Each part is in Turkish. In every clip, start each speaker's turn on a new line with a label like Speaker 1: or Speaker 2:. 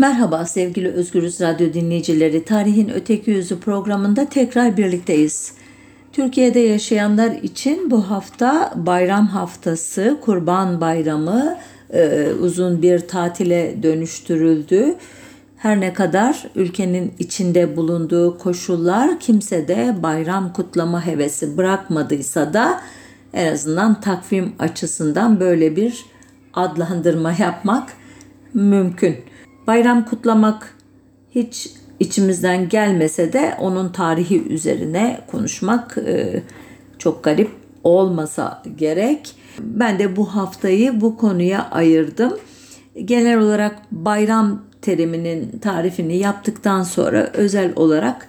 Speaker 1: Merhaba sevgili Özgürüz Radyo dinleyicileri. Tarihin Öteki Yüzü programında tekrar birlikteyiz. Türkiye'de yaşayanlar için bu hafta bayram haftası, Kurban Bayramı e, uzun bir tatile dönüştürüldü. Her ne kadar ülkenin içinde bulunduğu koşullar kimse de bayram kutlama hevesi bırakmadıysa da en azından takvim açısından böyle bir adlandırma yapmak mümkün. Bayram kutlamak hiç içimizden gelmese de onun tarihi üzerine konuşmak e, çok garip olmasa gerek. Ben de bu haftayı bu konuya ayırdım. Genel olarak bayram teriminin tarifini yaptıktan sonra özel olarak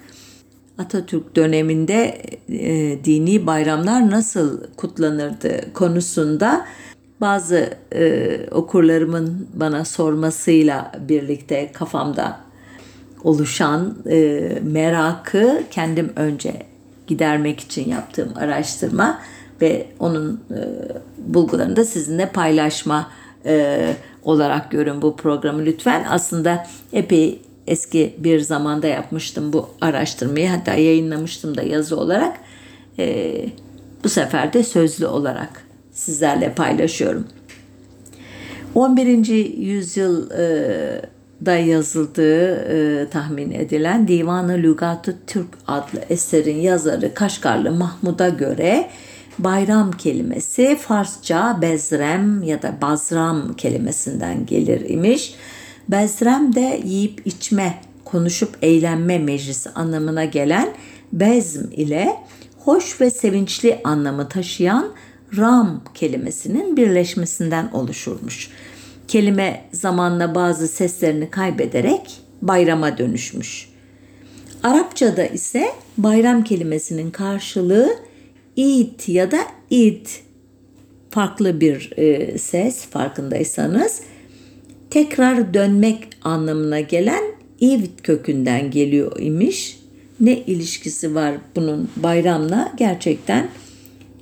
Speaker 1: Atatürk döneminde e, dini bayramlar nasıl kutlanırdı konusunda bazı e, okurlarımın bana sormasıyla birlikte kafamda oluşan e, merakı kendim önce gidermek için yaptığım araştırma ve onun e, bulgularını da sizinle paylaşma e, olarak görün bu programı lütfen. Aslında epey eski bir zamanda yapmıştım bu araştırmayı hatta yayınlamıştım da yazı olarak. E, bu sefer de sözlü olarak sizlerle paylaşıyorum. 11. yüzyılda yazıldığı e, tahmin edilen Divanı Lügatı Türk adlı eserin yazarı Kaşgarlı Mahmud'a göre bayram kelimesi Farsça bezrem ya da bazram kelimesinden gelir imiş. Bezrem de yiyip içme, konuşup eğlenme meclisi anlamına gelen bezm ile hoş ve sevinçli anlamı taşıyan ram kelimesinin birleşmesinden oluşurmuş. Kelime zamanla bazı seslerini kaybederek bayrama dönüşmüş. Arapçada ise bayram kelimesinin karşılığı id ya da id farklı bir e, ses farkındaysanız tekrar dönmek anlamına gelen ivt kökünden geliyor imiş. Ne ilişkisi var bunun bayramla gerçekten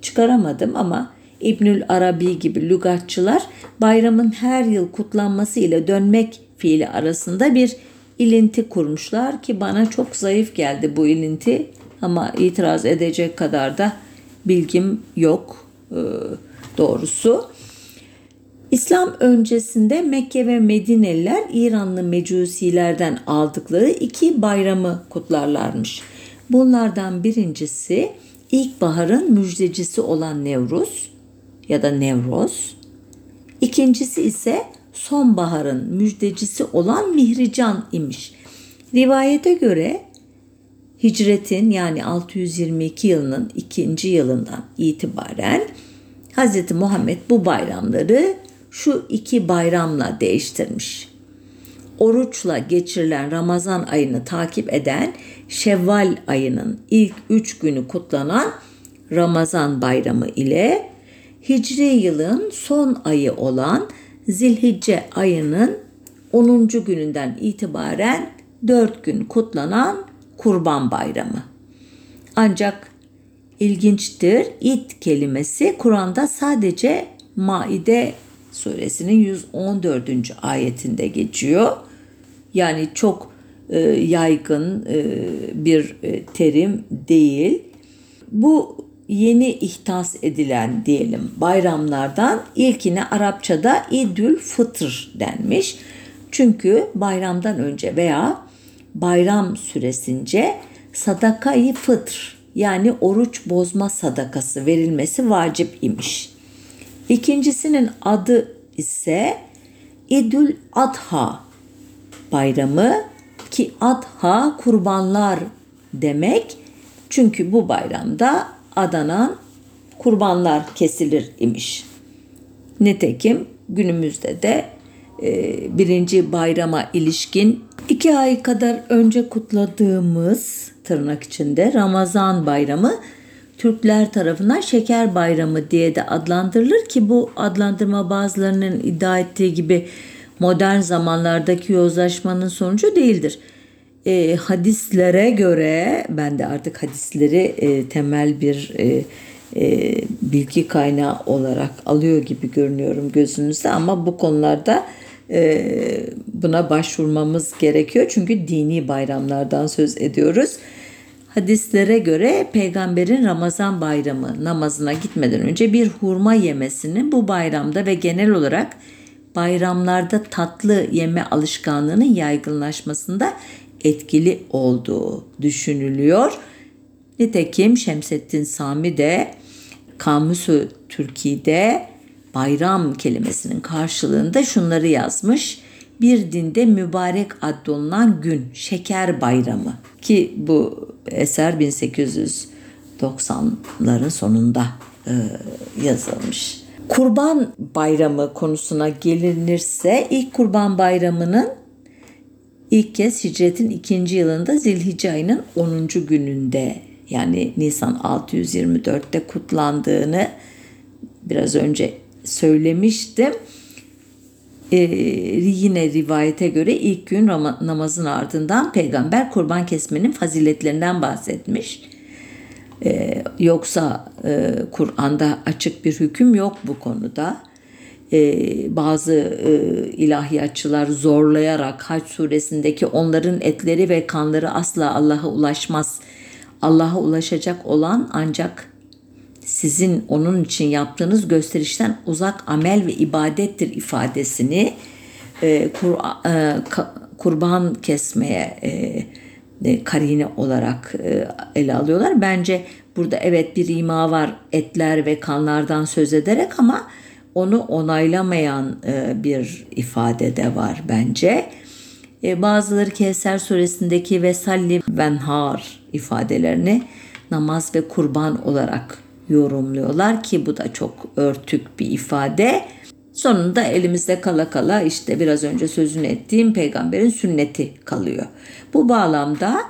Speaker 1: çıkaramadım ama İbnül Arabi gibi lügatçılar bayramın her yıl kutlanması ile dönmek fiili arasında bir ilinti kurmuşlar ki bana çok zayıf geldi bu ilinti ama itiraz edecek kadar da bilgim yok e, doğrusu. İslam öncesinde Mekke ve Medineliler İranlı mecusilerden aldıkları iki bayramı kutlarlarmış. Bunlardan birincisi ilkbaharın müjdecisi olan Nevruz ya da Nevroz. İkincisi ise sonbaharın müjdecisi olan Mihrican imiş. Rivayete göre hicretin yani 622 yılının ikinci yılından itibaren Hz. Muhammed bu bayramları şu iki bayramla değiştirmiş. Oruçla geçirilen Ramazan ayını takip eden Şevval ayının ilk üç günü kutlanan Ramazan bayramı ile Hicri yılın son ayı olan Zilhicce ayının 10. gününden itibaren 4 gün kutlanan Kurban Bayramı. Ancak ilginçtir it kelimesi Kur'an'da sadece Maide suresinin 114. ayetinde geçiyor. Yani çok e, yaygın e, bir e, terim değil. Bu yeni ihtas edilen diyelim bayramlardan ilkine Arapçada İdül Fıtır denmiş. Çünkü bayramdan önce veya bayram süresince sadakayı fıtr yani oruç bozma sadakası verilmesi vacip imiş. İkincisinin adı ise İdül Adha bayramı ki Adha kurbanlar demek. Çünkü bu bayramda adanan kurbanlar kesilir imiş. Nitekim günümüzde de e, birinci bayrama ilişkin iki ay kadar önce kutladığımız tırnak içinde Ramazan bayramı Türkler tarafından şeker bayramı diye de adlandırılır ki bu adlandırma bazılarının iddia ettiği gibi modern zamanlardaki yozlaşmanın sonucu değildir. E, hadislere göre ben de artık hadisleri e, temel bir e, e, bilgi kaynağı olarak alıyor gibi görünüyorum gözünüzde ama bu konularda e, buna başvurmamız gerekiyor. Çünkü dini bayramlardan söz ediyoruz. Hadislere göre peygamberin Ramazan bayramı namazına gitmeden önce bir hurma yemesinin bu bayramda ve genel olarak bayramlarda tatlı yeme alışkanlığının yaygınlaşmasında etkili olduğu düşünülüyor. Nitekim Şemsettin Sami de Kamusu Türkiye'de bayram kelimesinin karşılığında şunları yazmış. Bir dinde mübarek addolunan gün şeker bayramı ki bu eser 1890'ların sonunda e, yazılmış. Kurban bayramı konusuna gelinirse ilk kurban bayramının ilk kez hicretin ikinci yılında Zilhicce ayının 10. gününde yani Nisan 624'te kutlandığını biraz önce söylemiştim. Ee, yine rivayete göre ilk gün namazın ardından peygamber kurban kesmenin faziletlerinden bahsetmiş. Ee, yoksa e, Kur'an'da açık bir hüküm yok bu konuda. Ee, bazı e, ilahiyatçılar zorlayarak Hac suresindeki onların etleri ve kanları asla Allah'a ulaşmaz. Allah'a ulaşacak olan ancak sizin onun için yaptığınız gösterişten uzak amel ve ibadettir ifadesini e, kur, e, kurban kesmeye e, e, karine olarak e, ele alıyorlar. Bence burada evet bir ima var etler ve kanlardan söz ederek ama onu onaylamayan e, bir ifade de var bence. E, bazıları Kevser suresindeki vesalli venhar ifadelerini namaz ve kurban olarak yorumluyorlar ki bu da çok örtük bir ifade. Sonunda elimizde kala kala işte biraz önce sözünü ettiğim peygamberin sünneti kalıyor. Bu bağlamda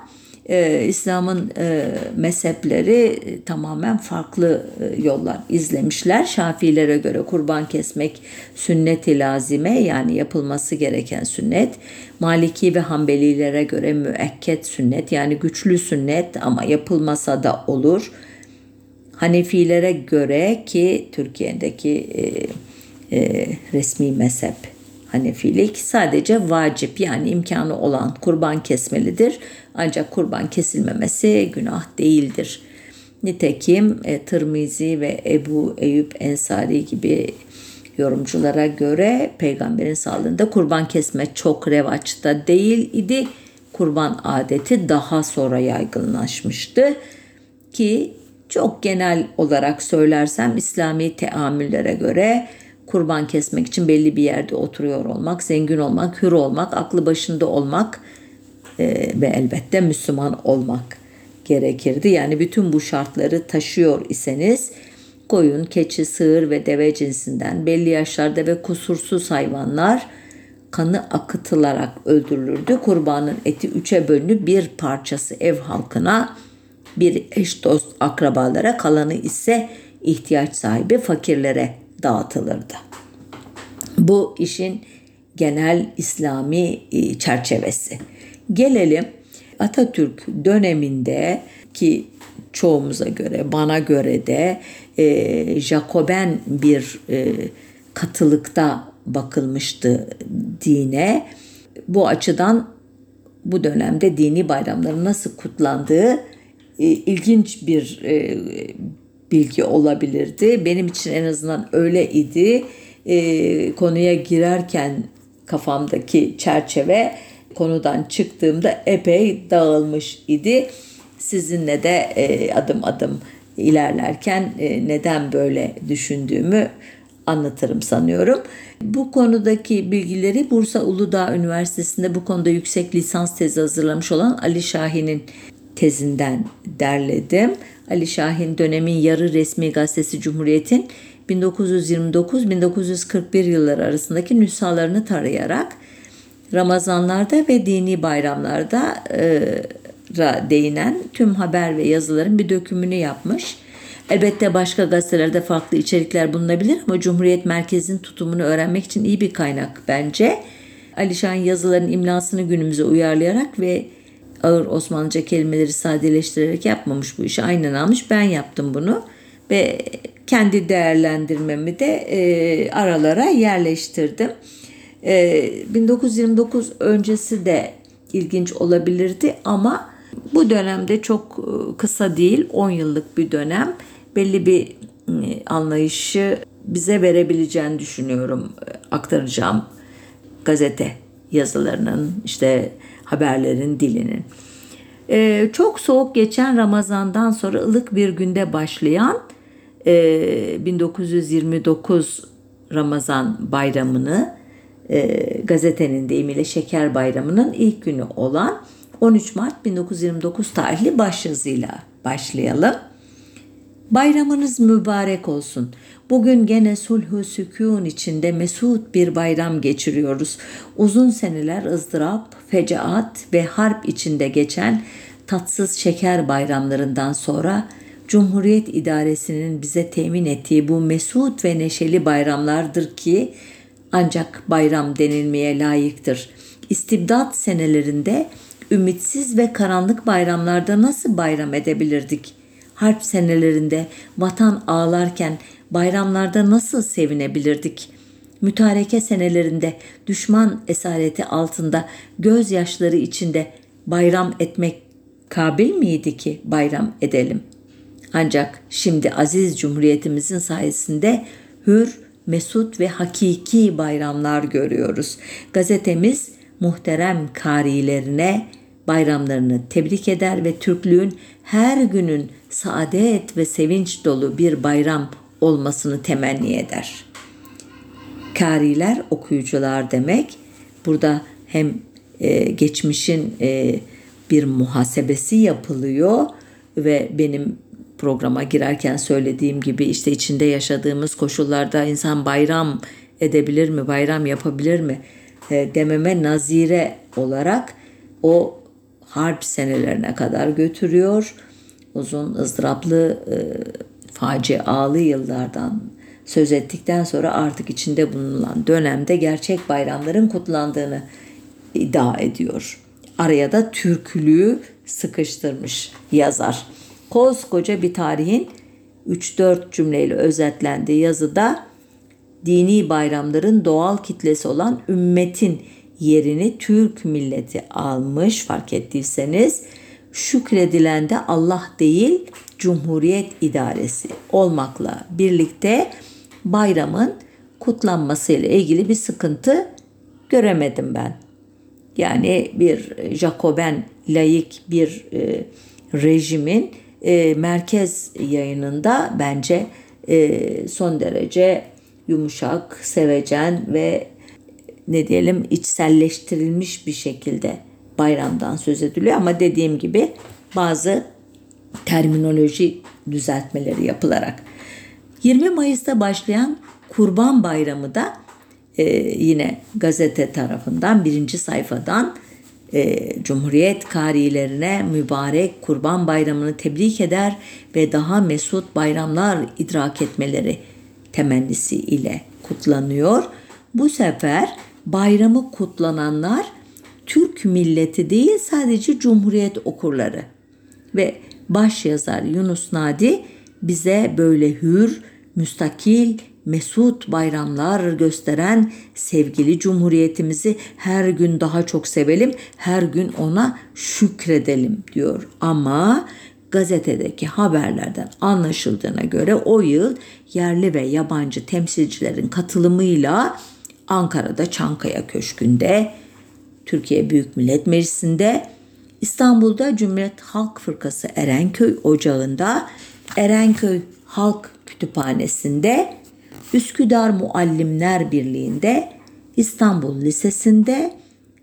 Speaker 1: e, İslam'ın e, mezhepleri e, tamamen farklı e, yollar izlemişler. Şafilere göre kurban kesmek sünnet-i lazime yani yapılması gereken sünnet. Maliki ve Hanbelilere göre müekket sünnet yani güçlü sünnet ama yapılmasa da olur. Hanefilere göre ki Türkiye'deki e, e, resmi mezhep Hanefilik sadece vacip yani imkanı olan kurban kesmelidir. Ancak kurban kesilmemesi günah değildir. Nitekim e, Tırmizi ve Ebu Eyüp Ensari gibi yorumculara göre peygamberin sağlığında kurban kesme çok revaçta değil idi. Kurban adeti daha sonra yaygınlaşmıştı ki çok genel olarak söylersem İslami teamüllere göre kurban kesmek için belli bir yerde oturuyor olmak, zengin olmak, hür olmak, aklı başında olmak e, ve elbette Müslüman olmak gerekirdi. Yani bütün bu şartları taşıyor iseniz koyun, keçi, sığır ve deve cinsinden belli yaşlarda ve kusursuz hayvanlar kanı akıtılarak öldürülürdü. Kurbanın eti üçe bölünüp bir parçası ev halkına, bir eş dost akrabalara, kalanı ise ihtiyaç sahibi fakirlere dağıtılırdı. Bu işin genel İslami e, çerçevesi. Gelelim Atatürk döneminde ki çoğumuza göre bana göre de e, Jacoben bir e, katılıkta bakılmıştı dine. Bu açıdan bu dönemde dini bayramların nasıl kutlandığı e, ilginç bir e, bilgi olabilirdi. Benim için en azından öyle idi. E, konuya girerken kafamdaki çerçeve konudan çıktığımda epey dağılmış idi. Sizinle de e, adım adım ilerlerken e, neden böyle düşündüğümü anlatırım sanıyorum. Bu konudaki bilgileri Bursa Uludağ Üniversitesi'nde bu konuda yüksek lisans tezi hazırlamış olan Ali Şahin'in tezinden derledim. Ali Şahin dönemin yarı resmi gazetesi Cumhuriyet'in 1929-1941 yılları arasındaki nüshalarını tarayarak Ramazanlarda ve dini bayramlarda e, değinen tüm haber ve yazıların bir dökümünü yapmış. Elbette başka gazetelerde farklı içerikler bulunabilir ama Cumhuriyet Merkezi'nin tutumunu öğrenmek için iyi bir kaynak bence. Alişan yazıların imlasını günümüze uyarlayarak ve ağır Osmanlıca kelimeleri sadeleştirerek yapmamış bu işi. Aynen almış. Ben yaptım bunu ve kendi değerlendirmemi de e, aralara yerleştirdim. 1929 öncesi de ilginç olabilirdi ama bu dönemde çok kısa değil 10 yıllık bir dönem belli bir anlayışı bize verebileceğini düşünüyorum aktaracağım gazete yazılarının işte haberlerin dilinin. Ee, çok soğuk geçen Ramazan'dan sonra ılık bir günde başlayan e, 1929 Ramazan bayramını e, gazetenin deyimiyle Şeker Bayramı'nın ilk günü olan 13 Mart 1929 tarihli başyazıyla başlayalım. Bayramınız mübarek olsun. Bugün gene sulhu sükun içinde mesut bir bayram geçiriyoruz. Uzun seneler ızdırap, fecaat ve harp içinde geçen tatsız şeker bayramlarından sonra Cumhuriyet idaresinin bize temin ettiği bu mesut ve neşeli bayramlardır ki ancak bayram denilmeye layıktır. İstibdat senelerinde ümitsiz ve karanlık bayramlarda nasıl bayram edebilirdik? Harp senelerinde vatan ağlarken bayramlarda nasıl sevinebilirdik? Mütareke senelerinde düşman esareti altında gözyaşları içinde bayram etmek kabil miydi ki bayram edelim? Ancak şimdi aziz cumhuriyetimizin sayesinde hür, mesut ve hakiki bayramlar görüyoruz. Gazetemiz muhterem karilerine bayramlarını tebrik eder ve Türklüğün her günün saadet ve sevinç dolu bir bayram olmasını temenni eder. Kariler okuyucular demek. Burada hem e, geçmişin e, bir muhasebesi yapılıyor ve benim programa girerken söylediğim gibi işte içinde yaşadığımız koşullarda insan bayram edebilir mi, bayram yapabilir mi e, dememe nazire olarak o harp senelerine kadar götürüyor. Uzun ızdıraplı e, facialı yıllardan söz ettikten sonra artık içinde bulunan dönemde gerçek bayramların kutlandığını iddia ediyor. Araya da Türklüğü sıkıştırmış yazar. Koskoca bir tarihin 3-4 cümleyle özetlendiği yazıda dini bayramların doğal kitlesi olan ümmetin yerini Türk milleti almış fark ettiyseniz şükredilen de Allah değil Cumhuriyet İdaresi olmakla birlikte bayramın kutlanmasıyla ilgili bir sıkıntı göremedim ben. Yani bir Jacoben layık bir e, rejimin e, merkez yayınında bence e, son derece yumuşak, sevecen ve ne diyelim içselleştirilmiş bir şekilde bayramdan söz ediliyor ama dediğim gibi bazı terminoloji düzeltmeleri yapılarak 20 Mayıs'ta başlayan Kurban Bayramı da e, yine gazete tarafından birinci sayfadan e, Cumhuriyet karilerine mübarek Kurban Bayramı'nı tebrik eder ve daha mesut bayramlar idrak etmeleri temennisi ile kutlanıyor. Bu sefer bayramı kutlananlar Türk milleti değil sadece Cumhuriyet okurları ve baş yazar Yunus Nadi bize böyle hür, müstakil, mesut bayramlar gösteren sevgili cumhuriyetimizi her gün daha çok sevelim, her gün ona şükredelim diyor. Ama gazetedeki haberlerden anlaşıldığına göre o yıl yerli ve yabancı temsilcilerin katılımıyla Ankara'da Çankaya Köşkü'nde, Türkiye Büyük Millet Meclisi'nde, İstanbul'da Cumhuriyet Halk Fırkası Erenköy Ocağı'nda, Erenköy Halk Kütüphanesi'nde, Üsküdar Muallimler Birliği'nde, İstanbul Lisesi'nde,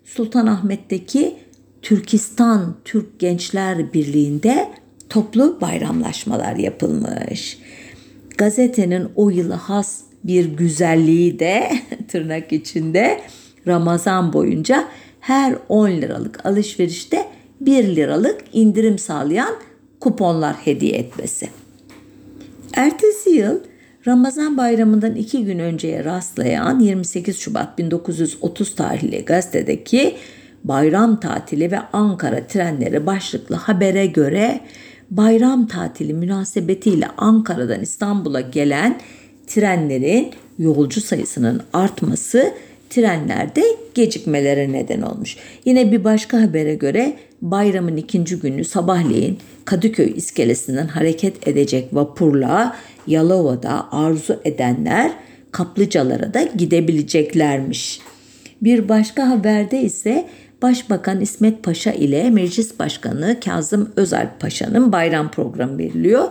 Speaker 1: Sultanahmet'teki Türkistan Türk Gençler Birliği'nde toplu bayramlaşmalar yapılmış. Gazetenin o yılı has bir güzelliği de tırnak içinde Ramazan boyunca her 10 liralık alışverişte 1 liralık indirim sağlayan kuponlar hediye etmesi. Ertesi yıl Ramazan bayramından iki gün önceye rastlayan 28 Şubat 1930 tarihli gazetedeki bayram tatili ve Ankara trenleri başlıklı habere göre bayram tatili münasebetiyle Ankara'dan İstanbul'a gelen trenlerin yolcu sayısının artması trenlerde gecikmelere neden olmuş. Yine bir başka habere göre bayramın ikinci günü sabahleyin Kadıköy iskelesinden hareket edecek vapurla Yalova'da arzu edenler kaplıcalara da gidebileceklermiş. Bir başka haberde ise Başbakan İsmet Paşa ile Meclis Başkanı Kazım Özalp Paşa'nın bayram programı veriliyor.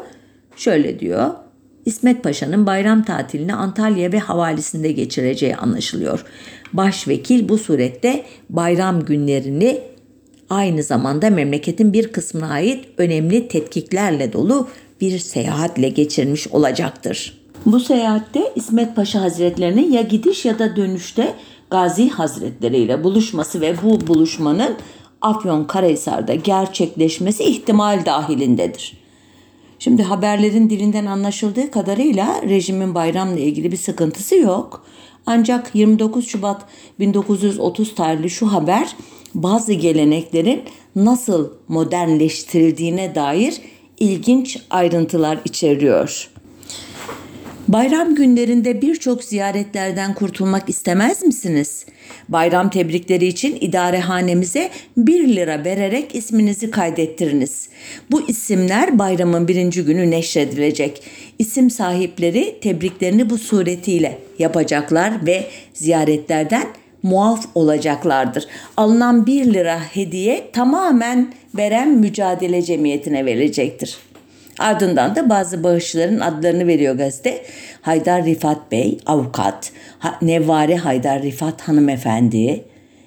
Speaker 1: Şöyle diyor. İsmet Paşa'nın bayram tatilini Antalya ve havalisinde geçireceği anlaşılıyor. Başvekil bu surette bayram günlerini aynı zamanda memleketin bir kısmına ait önemli tetkiklerle dolu bir seyahatle geçirmiş olacaktır. Bu seyahatte İsmet Paşa Hazretlerinin ya gidiş ya da dönüşte Gazi Hazretleri ile buluşması ve bu buluşmanın Afyon Karahisar'da gerçekleşmesi ihtimal dahilindedir. Şimdi haberlerin dilinden anlaşıldığı kadarıyla rejimin bayramla ilgili bir sıkıntısı yok. Ancak 29 Şubat 1930 tarihli şu haber bazı geleneklerin nasıl modernleştirildiğine dair ilginç ayrıntılar içeriyor. Bayram günlerinde birçok ziyaretlerden kurtulmak istemez misiniz? Bayram tebrikleri için idarehanemize 1 lira vererek isminizi kaydettiriniz. Bu isimler bayramın birinci günü neşredilecek. İsim sahipleri tebriklerini bu suretiyle yapacaklar ve ziyaretlerden muaf olacaklardır. Alınan 1 lira hediye tamamen veren mücadele cemiyetine verilecektir. Ardından da bazı bağışçıların adlarını veriyor gazete. Haydar Rifat Bey, avukat. Nevare Haydar Rifat hanımefendi.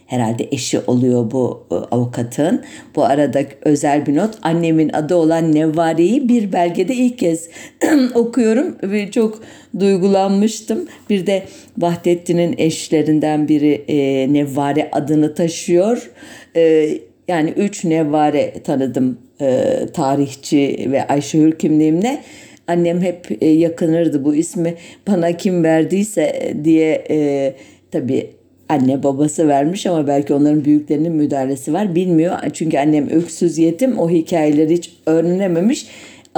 Speaker 1: Herhalde eşi oluyor bu e, avukatın. Bu arada özel bir not. Annemin adı olan Nevvare'yi bir belgede ilk kez okuyorum ve çok duygulanmıştım. Bir de Vahdettin'in eşlerinden biri e, adını taşıyor. E, yani üç Nevvare tanıdım e, tarihçi ve Ayşe kimliğimle. Annem hep e, yakınırdı bu ismi bana kim verdiyse diye e, tabii anne babası vermiş ama belki onların büyüklerinin müdahalesi var bilmiyor. Çünkü annem öksüz yetim o hikayeleri hiç öğrenememiş.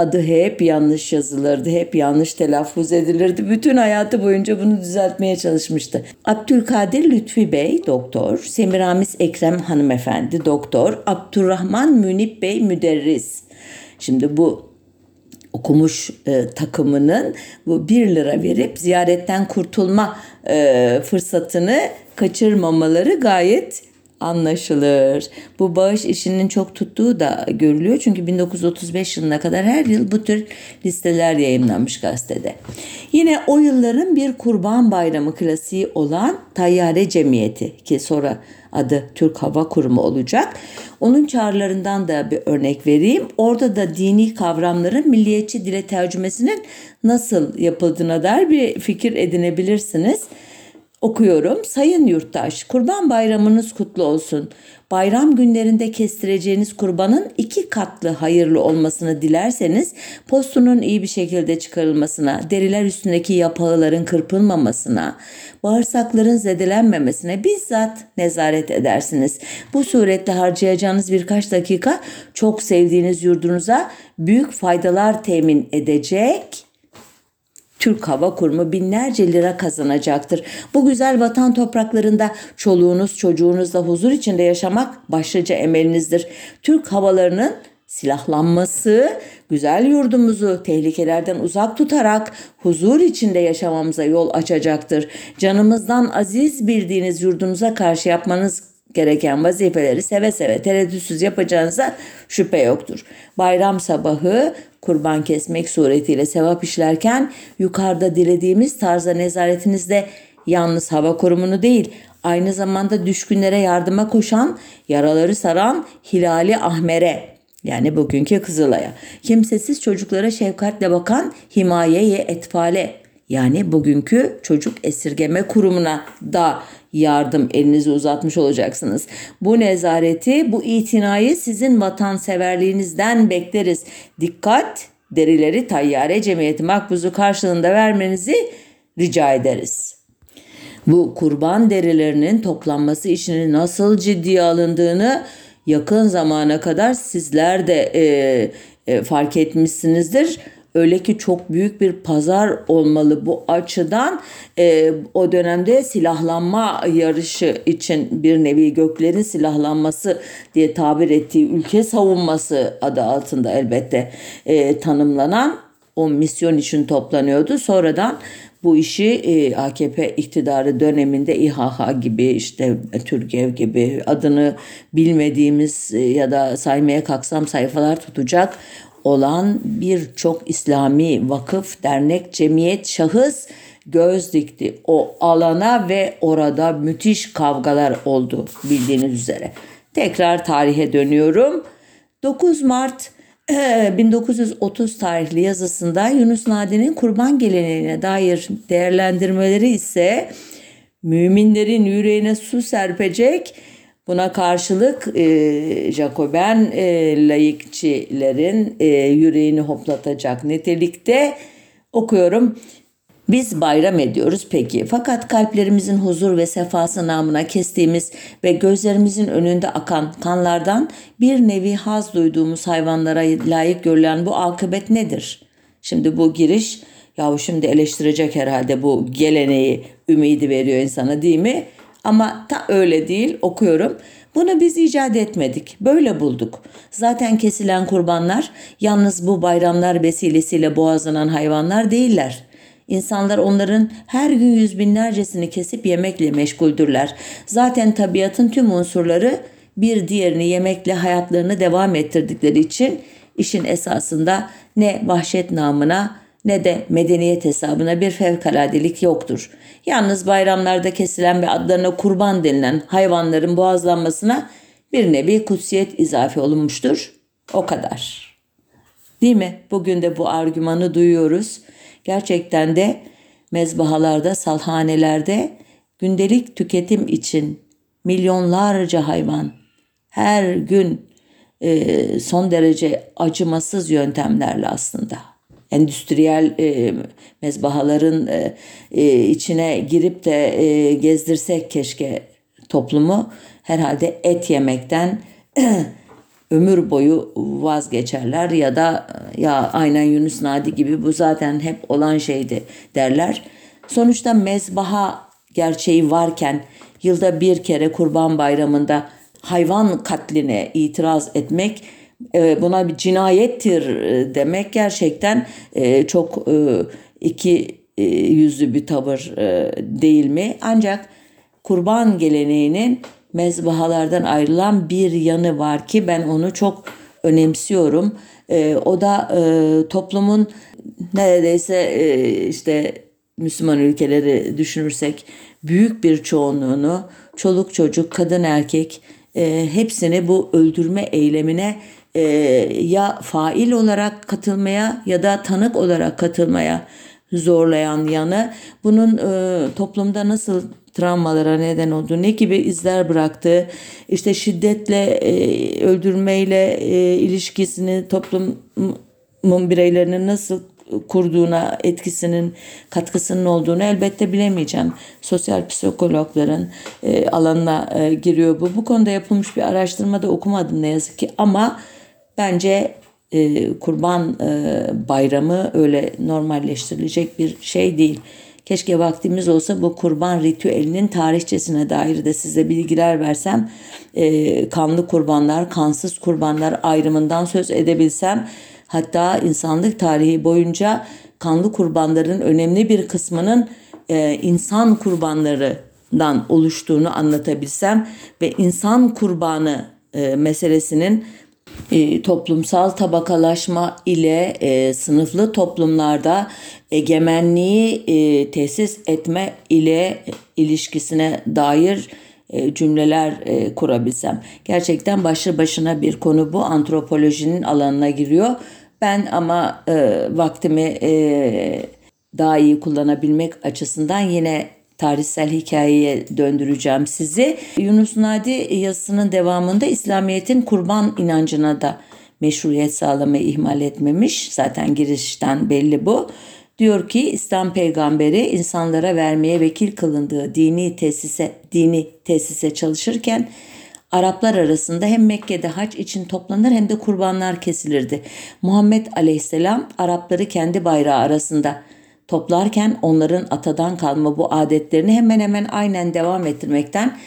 Speaker 1: Adı hep yanlış yazılırdı, hep yanlış telaffuz edilirdi. Bütün hayatı boyunca bunu düzeltmeye çalışmıştı. Abdülkadir Lütfi Bey doktor, Semiramis Ekrem hanımefendi doktor, Abdurrahman Münip Bey müderris. Şimdi bu okumuş e, takımının bu 1 lira verip ziyaretten kurtulma e, fırsatını kaçırmamaları gayet anlaşılır. Bu bağış işinin çok tuttuğu da görülüyor. Çünkü 1935 yılına kadar her yıl bu tür listeler yayınlanmış gazetede. Yine o yılların bir kurban bayramı klasiği olan Tayyare Cemiyeti ki sonra adı Türk Hava Kurumu olacak. Onun çağrılarından da bir örnek vereyim. Orada da dini kavramların milliyetçi dile tercümesinin nasıl yapıldığına dair bir fikir edinebilirsiniz. Okuyorum. Sayın yurttaş, Kurban Bayramınız kutlu olsun. Bayram günlerinde kestireceğiniz kurbanın iki katlı hayırlı olmasını dilerseniz postunun iyi bir şekilde çıkarılmasına, deriler üstündeki yapağıların kırpılmamasına, bağırsakların zedelenmemesine bizzat nezaret edersiniz. Bu surette harcayacağınız birkaç dakika çok sevdiğiniz yurdunuza büyük faydalar temin edecek Türk Hava Kurumu binlerce lira kazanacaktır. Bu güzel vatan topraklarında çoluğunuz çocuğunuzla huzur içinde yaşamak başlıca emelinizdir. Türk havalarının silahlanması güzel yurdumuzu tehlikelerden uzak tutarak huzur içinde yaşamamıza yol açacaktır. Canımızdan aziz bildiğiniz yurdunuza karşı yapmanız gereken vazifeleri seve seve tereddütsüz yapacağınıza şüphe yoktur. Bayram sabahı kurban kesmek suretiyle sevap işlerken yukarıda dilediğimiz tarza nezaretinizde yalnız hava kurumunu değil aynı zamanda düşkünlere yardıma koşan, yaraları saran Hilali Ahmer'e yani bugünkü Kızılay'a, kimsesiz çocuklara şefkatle bakan Himayeye Etfale yani bugünkü çocuk esirgeme kurumuna da yardım elinizi uzatmış olacaksınız. Bu nezareti, bu itinayı sizin vatanseverliğinizden bekleriz. Dikkat, derileri tayyare cemiyeti makbuzu karşılığında vermenizi rica ederiz. Bu kurban derilerinin toplanması işinin nasıl ciddiye alındığını yakın zamana kadar sizler de e, e, fark etmişsinizdir. Öyle ki çok büyük bir pazar olmalı bu açıdan. E, o dönemde silahlanma yarışı için bir nevi göklerin silahlanması diye tabir ettiği ülke savunması adı altında elbette e, tanımlanan o misyon için toplanıyordu. Sonradan bu işi e, AKP iktidarı döneminde İHH gibi işte Türkiye gibi adını bilmediğimiz e, ya da saymaya kalksam sayfalar tutacak olan birçok İslami vakıf, dernek, cemiyet, şahıs göz dikti o alana ve orada müthiş kavgalar oldu bildiğiniz üzere. Tekrar tarihe dönüyorum. 9 Mart 1930 tarihli yazısında Yunus Nadi'nin kurban geleneğine dair değerlendirmeleri ise müminlerin yüreğine su serpecek Buna karşılık e, Jacoben e, laikçilerin e, yüreğini hoplatacak nitelikte okuyorum. Biz bayram ediyoruz peki fakat kalplerimizin huzur ve sefası namına kestiğimiz ve gözlerimizin önünde akan kanlardan bir nevi haz duyduğumuz hayvanlara layık görülen bu akıbet nedir? Şimdi bu giriş yahu şimdi eleştirecek herhalde bu geleneği ümidi veriyor insana değil mi? Ama ta öyle değil okuyorum. Bunu biz icat etmedik. Böyle bulduk. Zaten kesilen kurbanlar yalnız bu bayramlar vesilesiyle boğazlanan hayvanlar değiller. İnsanlar onların her gün yüz binlercesini kesip yemekle meşguldürler. Zaten tabiatın tüm unsurları bir diğerini yemekle hayatlarını devam ettirdikleri için işin esasında ne vahşet namına ne de medeniyet hesabına bir fevkaladelik yoktur. Yalnız bayramlarda kesilen ve adlarına kurban denilen hayvanların boğazlanmasına bir nevi kutsiyet izafe olunmuştur. O kadar. Değil mi? Bugün de bu argümanı duyuyoruz. Gerçekten de mezbahalarda, salhanelerde gündelik tüketim için milyonlarca hayvan her gün son derece acımasız yöntemlerle aslında endüstriyel e, mezbahaların e, e, içine girip de e, gezdirsek keşke toplumu herhalde et yemekten ömür boyu vazgeçerler ya da ya aynen Yunus Nadi gibi bu zaten hep olan şeydi derler. Sonuçta mezbaha gerçeği varken yılda bir kere kurban bayramında hayvan katline itiraz etmek e, buna bir cinayettir e, demek gerçekten e, çok iki yüzlü bir tavır değil mi? Ancak kurban geleneğinin mezbahalardan ayrılan bir yanı var ki ben onu çok önemsiyorum. O da toplumun neredeyse işte Müslüman ülkeleri düşünürsek büyük bir çoğunluğunu çoluk çocuk kadın erkek hepsini bu öldürme eylemine e, ya fail olarak katılmaya ya da tanık olarak katılmaya zorlayan yanı bunun e, toplumda nasıl travmalara neden oldu, ne gibi izler bıraktı, işte şiddetle, e, öldürmeyle e, ilişkisini toplumun bireylerinin nasıl kurduğuna, etkisinin, katkısının olduğunu elbette bilemeyeceğim. Sosyal psikologların e, alanına e, giriyor bu. Bu konuda yapılmış bir araştırmada okumadım ne yazık ki ama Bence e, kurban e, bayramı öyle normalleştirilecek bir şey değil. Keşke vaktimiz olsa bu kurban ritüelinin tarihçesine dair de size bilgiler versem. E, kanlı kurbanlar, kansız kurbanlar ayrımından söz edebilsem. Hatta insanlık tarihi boyunca kanlı kurbanların önemli bir kısmının e, insan kurbanlarından oluştuğunu anlatabilsem ve insan kurbanı e, meselesinin e, toplumsal tabakalaşma ile e, sınıflı toplumlarda egemenliği e, tesis etme ile ilişkisine dair e, cümleler e, kurabilsem. Gerçekten başlı başına bir konu bu antropolojinin alanına giriyor. Ben ama e, vaktimi e, daha iyi kullanabilmek açısından yine tarihsel hikayeye döndüreceğim sizi. Yunus Nadi yazısının devamında İslamiyet'in kurban inancına da meşruiyet sağlamayı ihmal etmemiş. Zaten girişten belli bu. Diyor ki İslam peygamberi insanlara vermeye vekil kılındığı dini tesise dini tesise çalışırken Araplar arasında hem Mekke'de hac için toplanır hem de kurbanlar kesilirdi. Muhammed Aleyhisselam Arapları kendi bayrağı arasında toplarken onların atadan kalma bu adetlerini hemen hemen aynen devam ettirmekten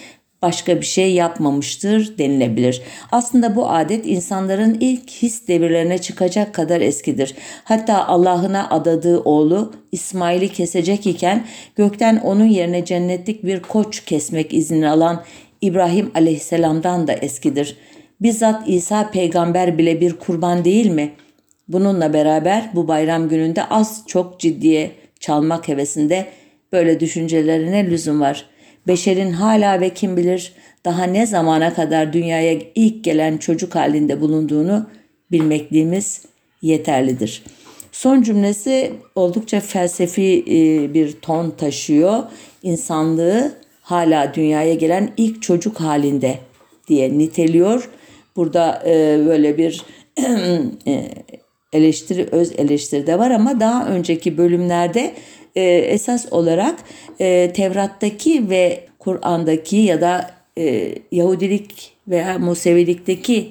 Speaker 1: başka bir şey yapmamıştır denilebilir. Aslında bu adet insanların ilk his devirlerine çıkacak kadar eskidir. Hatta Allah'ına adadığı oğlu İsmail'i kesecek iken gökten onun yerine cennetlik bir koç kesmek izni alan İbrahim aleyhisselamdan da eskidir. Bizzat İsa peygamber bile bir kurban değil mi? Bununla beraber bu bayram gününde az çok ciddiye çalmak hevesinde böyle düşüncelerine lüzum var.'' Beşerin hala ve kim bilir daha ne zamana kadar dünyaya ilk gelen çocuk halinde bulunduğunu bilmekliğimiz yeterlidir. Son cümlesi oldukça felsefi e, bir ton taşıyor. İnsanlığı hala dünyaya gelen ilk çocuk halinde diye niteliyor. Burada e, böyle bir e, eleştiri, öz eleştiri de var ama daha önceki bölümlerde e, esas olarak e, Tevrat'taki ve Kur'an'daki ya da e, Yahudilik veya Musevilikteki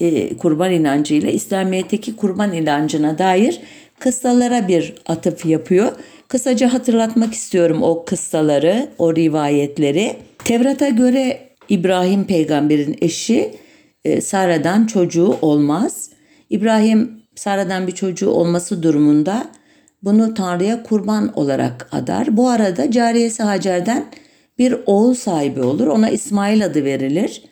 Speaker 1: e, kurban inancıyla İslamiyet'teki kurban inancına dair kıssalara bir atıf yapıyor. Kısaca hatırlatmak istiyorum o kıssaları, o rivayetleri. Tevrat'a göre İbrahim peygamberin eşi e, Sara'dan çocuğu olmaz. İbrahim Sara'dan bir çocuğu olması durumunda bunu Tanrı'ya kurban olarak adar. Bu arada cariyesi Hacer'den bir oğul sahibi olur. Ona İsmail adı verilir.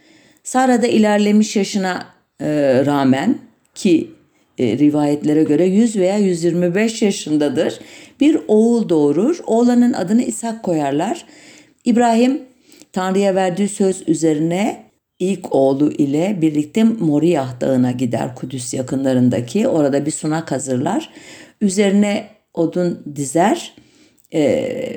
Speaker 1: Sara da ilerlemiş yaşına e, rağmen ki e, rivayetlere göre 100 veya 125 yaşındadır. Bir oğul doğurur. Oğlanın adını İshak koyarlar. İbrahim Tanrı'ya verdiği söz üzerine ilk oğlu ile birlikte Moriyah Dağı'na gider Kudüs yakınlarındaki. Orada bir sunak hazırlar. Üzerine odun dizer e,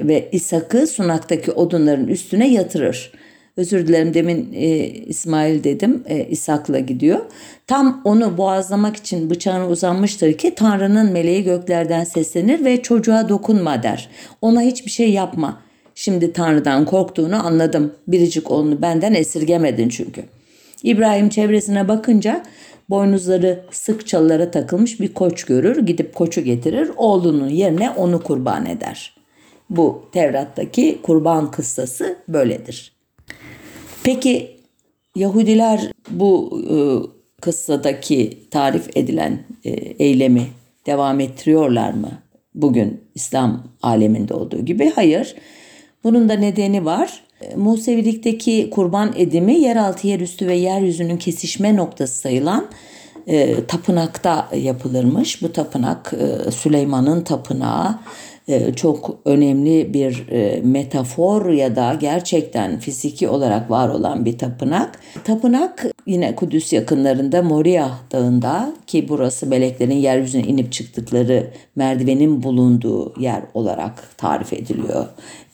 Speaker 1: ve İshak'ı sunaktaki odunların üstüne yatırır. Özür dilerim demin e, İsmail dedim e, İshak'la gidiyor. Tam onu boğazlamak için bıçağını uzanmıştır ki Tanrı'nın meleği göklerden seslenir ve çocuğa dokunma der. Ona hiçbir şey yapma. Şimdi Tanrı'dan korktuğunu anladım. Biricik oğlunu benden esirgemedin çünkü. İbrahim çevresine bakınca boynuzları sık çalılara takılmış bir koç görür. Gidip koçu getirir. Oğlunun yerine onu kurban eder. Bu Tevrat'taki kurban kıssası böyledir. Peki Yahudiler bu e, kıssadaki tarif edilen e, eylemi devam ettiriyorlar mı? Bugün İslam aleminde olduğu gibi hayır. Bunun da nedeni var. E, Musevilikteki kurban edimi yeraltı, yerüstü ve yeryüzünün kesişme noktası sayılan e, tapınakta yapılırmış. Bu tapınak e, Süleyman'ın tapınağı çok önemli bir e, metafor ya da gerçekten fiziki olarak var olan bir tapınak. Tapınak yine Kudüs yakınlarında Moria Dağı'nda ki burası meleklerin yeryüzüne inip çıktıkları merdivenin bulunduğu yer olarak tarif ediliyor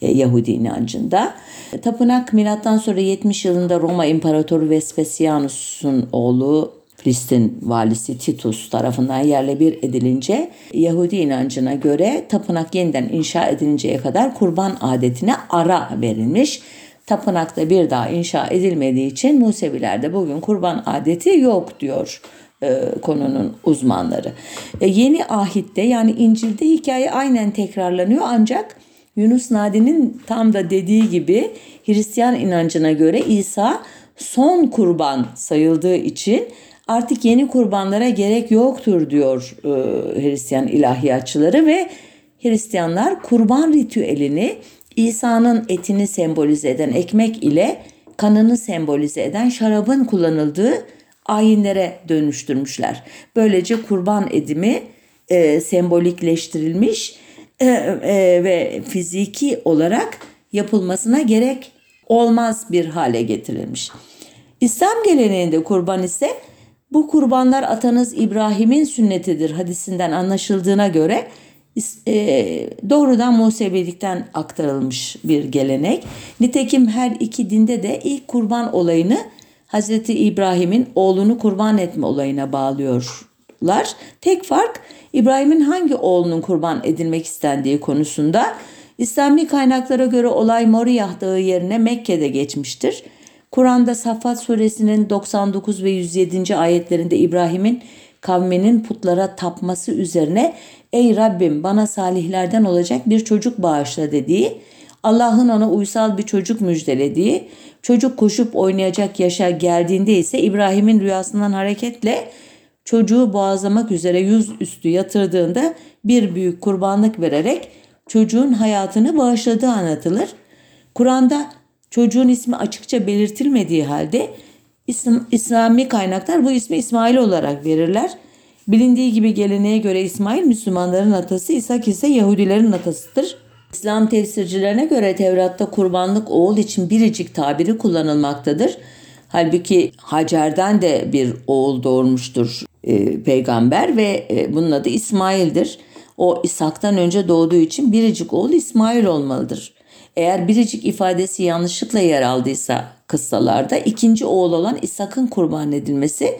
Speaker 1: e, Yahudi inancında. Tapınak milattan sonra 70 yılında Roma İmparatoru Vespasianus'un oğlu Filistin valisi Titus tarafından yerle bir edilince Yahudi inancına göre tapınak yeniden inşa edilinceye kadar kurban adetine ara verilmiş. Tapınakta bir daha inşa edilmediği için Musevilerde bugün kurban adeti yok diyor e, konunun uzmanları. E, yeni ahitte yani İncil'de hikaye aynen tekrarlanıyor ancak Yunus Nadi'nin tam da dediği gibi Hristiyan inancına göre İsa son kurban sayıldığı için artık yeni kurbanlara gerek yoktur diyor e, Hristiyan ilahiyatçıları ve Hristiyanlar kurban ritüelini İsa'nın etini sembolize eden ekmek ile kanını sembolize eden şarabın kullanıldığı ayinlere dönüştürmüşler. Böylece kurban edimi e, sembolikleştirilmiş e, e, ve fiziki olarak yapılmasına gerek olmaz bir hale getirilmiş. İslam geleneğinde kurban ise bu kurbanlar atanız İbrahim'in sünnetidir hadisinden anlaşıldığına göre e, doğrudan Musevilikten aktarılmış bir gelenek. Nitekim her iki dinde de ilk kurban olayını Hazreti İbrahim'in oğlunu kurban etme olayına bağlıyorlar. Tek fark İbrahim'in hangi oğlunun kurban edilmek istendiği konusunda İslami kaynaklara göre olay Moriyah Dağı yerine Mekke'de geçmiştir. Kur'an'da Saffat suresinin 99 ve 107. ayetlerinde İbrahim'in kavminin putlara tapması üzerine ''Ey Rabbim bana salihlerden olacak bir çocuk bağışla'' dediği, Allah'ın ona uysal bir çocuk müjdelediği, çocuk koşup oynayacak yaşa geldiğinde ise İbrahim'in rüyasından hareketle çocuğu boğazlamak üzere yüz üstü yatırdığında bir büyük kurbanlık vererek çocuğun hayatını bağışladığı anlatılır. Kur'an'da çocuğun ismi açıkça belirtilmediği halde İslam, İslami kaynaklar bu ismi İsmail olarak verirler. Bilindiği gibi geleneğe göre İsmail Müslümanların atası, İshak ise Yahudilerin atasıdır. İslam tefsircilerine göre Tevrat'ta kurbanlık oğul için biricik tabiri kullanılmaktadır. Halbuki Hacer'den de bir oğul doğurmuştur e, peygamber ve e, bunun adı İsmail'dir. O İshak'tan önce doğduğu için biricik oğul İsmail olmalıdır. Eğer biricik ifadesi yanlışlıkla yer aldıysa kıssalarda ikinci oğul olan İshak'ın kurban edilmesi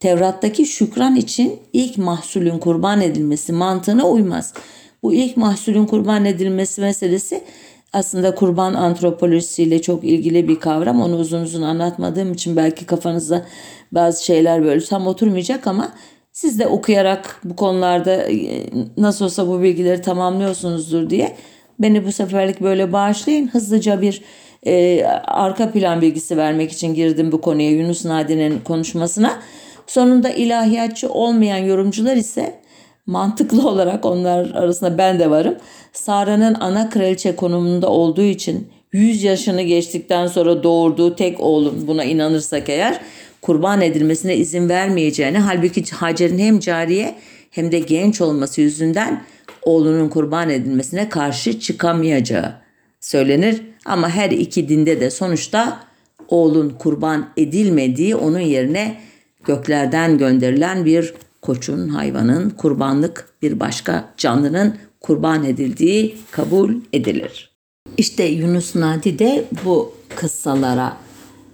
Speaker 1: Tevrat'taki şükran için ilk mahsulün kurban edilmesi mantığına uymaz. Bu ilk mahsulün kurban edilmesi meselesi aslında kurban antropolojisiyle çok ilgili bir kavram. Onu uzun uzun anlatmadığım için belki kafanızda bazı şeyler böyle tam oturmayacak ama siz de okuyarak bu konularda e, nasıl olsa bu bilgileri tamamlıyorsunuzdur diye beni bu seferlik böyle bağışlayın. Hızlıca bir e, arka plan bilgisi vermek için girdim bu konuya Yunus Nadi'nin konuşmasına. Sonunda ilahiyatçı olmayan yorumcular ise mantıklı olarak onlar arasında ben de varım. Sara'nın ana kraliçe konumunda olduğu için 100 yaşını geçtikten sonra doğurduğu tek oğlun buna inanırsak eğer kurban edilmesine izin vermeyeceğini halbuki Hacer'in hem cariye hem de genç olması yüzünden oğlunun kurban edilmesine karşı çıkamayacağı söylenir. Ama her iki dinde de sonuçta oğlun kurban edilmediği onun yerine göklerden gönderilen bir koçun, hayvanın, kurbanlık bir başka canlının kurban edildiği kabul edilir. İşte Yunus Nadi de bu kıssalara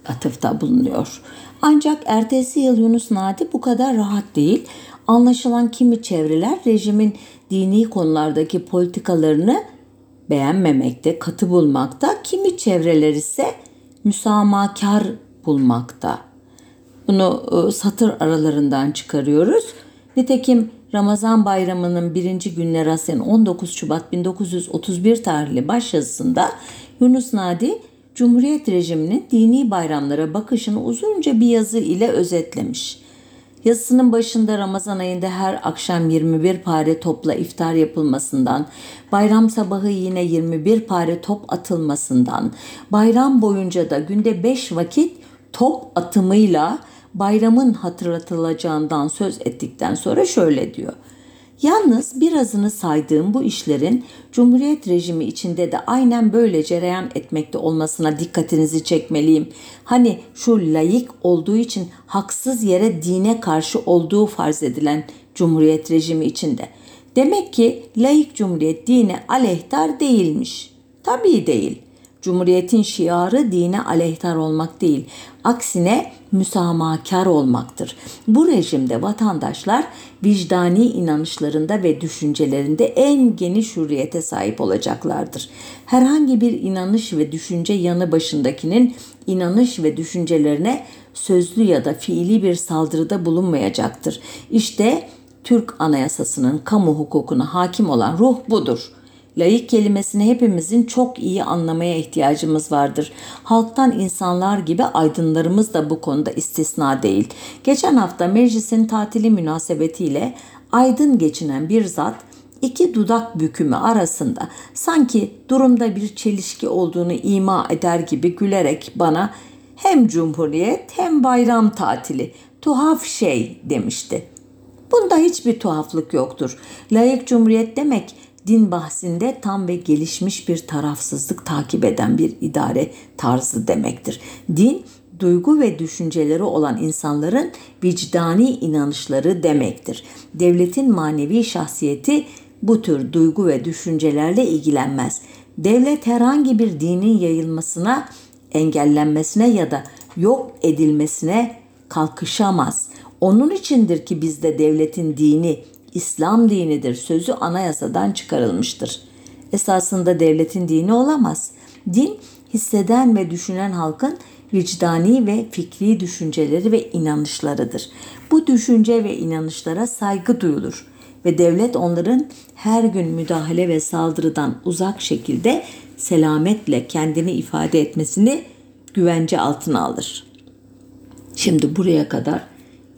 Speaker 1: atıfta bulunuyor. Ancak ertesi yıl Yunus Nadi bu kadar rahat değil. Anlaşılan kimi çevreler rejimin dini konulardaki politikalarını beğenmemekte, katı bulmakta, kimi çevreler ise müsamahkar bulmakta. Bunu e, satır aralarından çıkarıyoruz. Nitekim Ramazan bayramının birinci gününe rastlayan 19 Şubat 1931 tarihli başyazısında Yunus Nadi Cumhuriyet rejiminin dini bayramlara bakışını uzunca bir yazı ile özetlemiş. Yazısının başında Ramazan ayında her akşam 21 pare topla iftar yapılmasından, bayram sabahı yine 21 pare top atılmasından, bayram boyunca da günde 5 vakit top atımıyla bayramın hatırlatılacağından söz ettikten sonra şöyle diyor. Yalnız birazını saydığım bu işlerin Cumhuriyet rejimi içinde de aynen böyle cereyan etmekte olmasına dikkatinizi çekmeliyim. Hani şu layık olduğu için haksız yere dine karşı olduğu farz edilen Cumhuriyet rejimi içinde. Demek ki layık cumhuriyet dine aleyhtar değilmiş. Tabii değil. Cumhuriyetin şiarı dine aleyhtar olmak değil, aksine müsamahkar olmaktır. Bu rejimde vatandaşlar vicdani inanışlarında ve düşüncelerinde en geniş hürriyete sahip olacaklardır. Herhangi bir inanış ve düşünce yanı başındakinin inanış ve düşüncelerine sözlü ya da fiili bir saldırıda bulunmayacaktır. İşte Türk Anayasası'nın kamu hukukuna hakim olan ruh budur.'' Layık kelimesini hepimizin çok iyi anlamaya ihtiyacımız vardır. Halktan insanlar gibi aydınlarımız da bu konuda istisna değil. Geçen hafta meclisin tatili münasebetiyle aydın geçinen bir zat iki dudak bükümü arasında sanki durumda bir çelişki olduğunu ima eder gibi gülerek bana hem cumhuriyet hem bayram tatili tuhaf şey demişti. Bunda hiçbir tuhaflık yoktur. Layık cumhuriyet demek din bahsinde tam ve gelişmiş bir tarafsızlık takip eden bir idare tarzı demektir. Din duygu ve düşünceleri olan insanların vicdani inanışları demektir. Devletin manevi şahsiyeti bu tür duygu ve düşüncelerle ilgilenmez. Devlet herhangi bir dinin yayılmasına, engellenmesine ya da yok edilmesine kalkışamaz. Onun içindir ki bizde devletin dini İslam dinidir sözü anayasadan çıkarılmıştır. Esasında devletin dini olamaz. Din hisseden ve düşünen halkın vicdani ve fikri düşünceleri ve inanışlarıdır. Bu düşünce ve inanışlara saygı duyulur ve devlet onların her gün müdahale ve saldırıdan uzak şekilde selametle kendini ifade etmesini güvence altına alır. Şimdi buraya kadar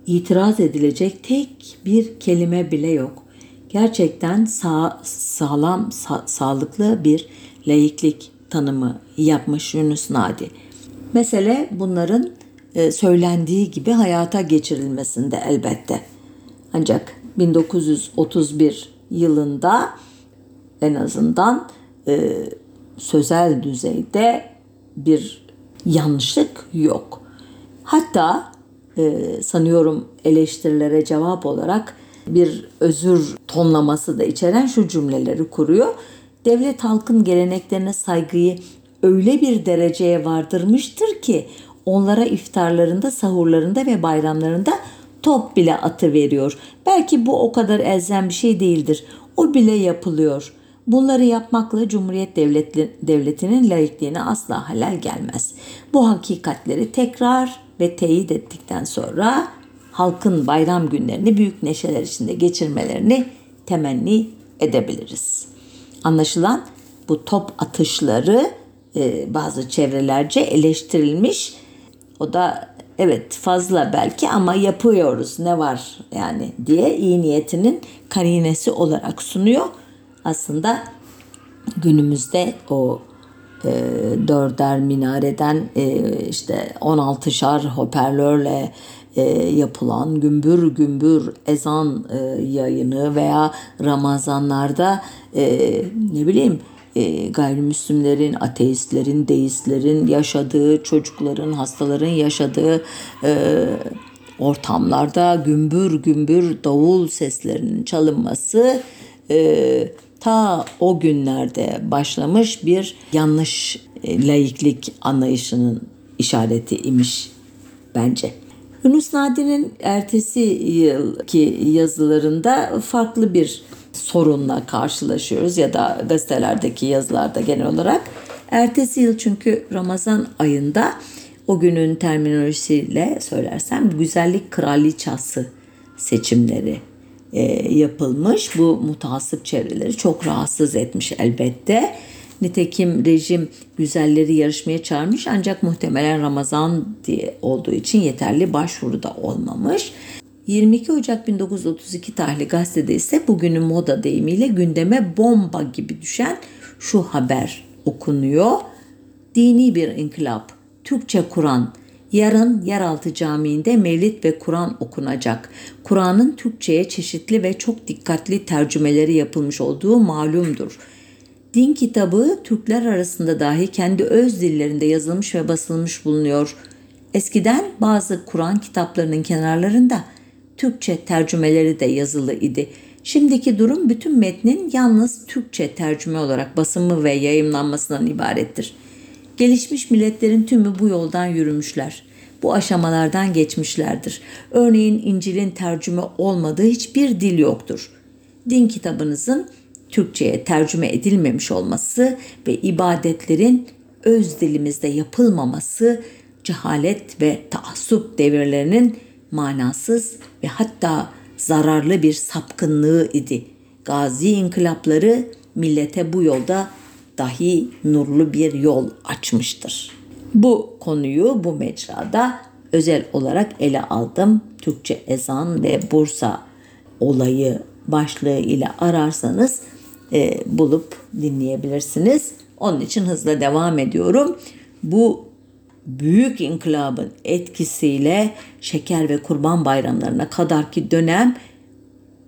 Speaker 1: itiraz edilecek tek bir kelime bile yok. Gerçekten sağ, sağlam, sa, sağlıklı bir laiklik tanımı yapmış Yunus Nadi. Mesele bunların e, söylendiği gibi hayata geçirilmesinde elbette. Ancak 1931 yılında en azından e, sözel düzeyde bir yanlışlık yok. Hatta sanıyorum eleştirilere cevap olarak bir özür tonlaması da içeren şu cümleleri kuruyor. Devlet halkın geleneklerine saygıyı öyle bir dereceye vardırmıştır ki onlara iftarlarında, sahurlarında ve bayramlarında top bile atı veriyor. Belki bu o kadar elzem bir şey değildir. O bile yapılıyor. Bunları yapmakla Cumhuriyet Devleti, Devleti'nin laikliğine asla halel gelmez. Bu hakikatleri tekrar ve teyit ettikten sonra halkın bayram günlerini büyük neşeler içinde geçirmelerini temenni edebiliriz. Anlaşılan bu top atışları e, bazı çevrelerce eleştirilmiş. O da evet fazla belki ama yapıyoruz ne var yani diye iyi niyetinin karinesi olarak sunuyor. Aslında günümüzde o dörder minareden e, işte 16'şar hoparlörle e, yapılan gümbür gümbür ezan e, yayını veya Ramazanlarda e, ne bileyim e, gayrimüslimlerin, ateistlerin, deistlerin yaşadığı, çocukların, hastaların yaşadığı e, ortamlarda gümbür gümbür davul seslerinin çalınması e, ta o günlerde başlamış bir yanlış e, laiklik anlayışının işareti imiş bence. Yunus Nadi'nin ertesi yılki yazılarında farklı bir sorunla karşılaşıyoruz ya da gazetelerdeki yazılarda genel olarak. Ertesi yıl çünkü Ramazan ayında o günün terminolojisiyle söylersem güzellik kraliçası seçimleri e, yapılmış. Bu mutasip çevreleri çok rahatsız etmiş elbette. Nitekim rejim güzelleri yarışmaya çağırmış ancak muhtemelen Ramazan diye olduğu için yeterli başvuru da olmamış. 22 Ocak 1932 tarihli gazetede ise bugünün moda deyimiyle gündeme bomba gibi düşen şu haber okunuyor. Dini bir inkılap, Türkçe Kur'an, yarın yeraltı camiinde mevlid ve Kur'an okunacak. Kur'an'ın Türkçe'ye çeşitli ve çok dikkatli tercümeleri yapılmış olduğu malumdur. Din kitabı Türkler arasında dahi kendi öz dillerinde yazılmış ve basılmış bulunuyor. Eskiden bazı Kur'an kitaplarının kenarlarında Türkçe tercümeleri de yazılı idi. Şimdiki durum bütün metnin yalnız Türkçe tercüme olarak basımı ve yayımlanmasından ibarettir. Gelişmiş milletlerin tümü bu yoldan yürümüşler. Bu aşamalardan geçmişlerdir. Örneğin İncil'in tercüme olmadığı hiçbir dil yoktur. Din kitabınızın Türkçe'ye tercüme edilmemiş olması ve ibadetlerin öz dilimizde yapılmaması cehalet ve taassup devirlerinin manasız ve hatta zararlı bir sapkınlığı idi. Gazi inkılapları millete bu yolda dahi nurlu bir yol açmıştır. Bu konuyu bu mecrada özel olarak ele aldım. Türkçe ezan ve Bursa olayı başlığı ile ararsanız e, bulup dinleyebilirsiniz. Onun için hızla devam ediyorum. Bu büyük inkılabın etkisiyle şeker ve kurban bayramlarına kadarki dönem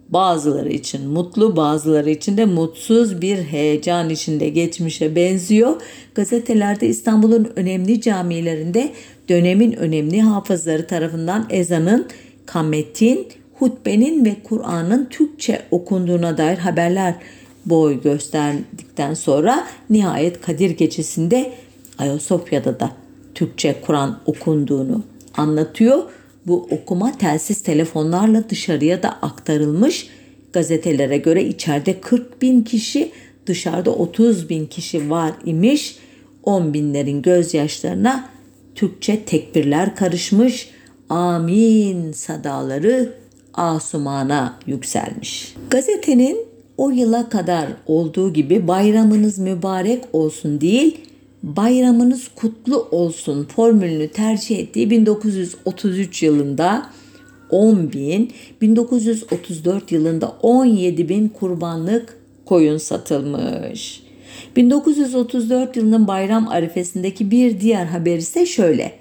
Speaker 1: bazıları için mutlu, bazıları için de mutsuz bir heyecan içinde geçmişe benziyor. Gazetelerde İstanbul'un önemli camilerinde dönemin önemli hafızları tarafından ezanın, kametin, hutbenin ve Kur'an'ın Türkçe okunduğuna dair haberler boy gösterdikten sonra nihayet Kadir Gecesi'nde Ayasofya'da da Türkçe Kur'an okunduğunu anlatıyor. Bu okuma telsiz telefonlarla dışarıya da aktarılmış. Gazetelere göre içeride 40 bin kişi, dışarıda 30 bin kişi var imiş. 10 binlerin gözyaşlarına Türkçe tekbirler karışmış, amin sadaları asumana yükselmiş. Gazetenin o yıla kadar olduğu gibi bayramınız mübarek olsun değil, bayramınız kutlu olsun formülünü tercih ettiği 1933 yılında 10 bin, 1934 yılında 17 bin kurbanlık koyun satılmış. 1934 yılının bayram arifesindeki bir diğer haber ise şöyle.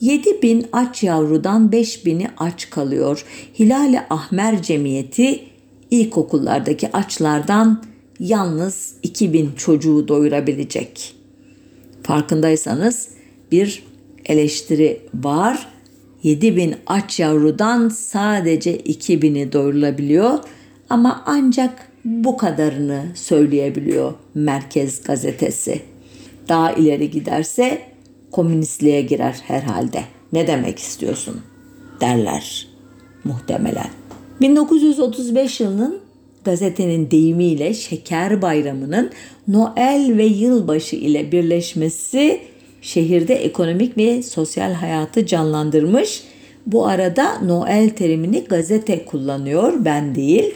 Speaker 1: 7 bin aç yavrudan 5 bini aç kalıyor. Hilal-i Ahmer Cemiyeti ilkokullardaki açlardan yalnız 2000 çocuğu doyurabilecek. Farkındaysanız bir eleştiri var. 7000 aç yavrudan sadece 2000'i doyurulabiliyor ama ancak bu kadarını söyleyebiliyor Merkez Gazetesi. Daha ileri giderse komünistliğe girer herhalde. Ne demek istiyorsun? derler muhtemelen. 1935 yılının gazetenin deyimiyle Şeker Bayramı'nın Noel ve yılbaşı ile birleşmesi şehirde ekonomik ve sosyal hayatı canlandırmış. Bu arada Noel terimini gazete kullanıyor, ben değil.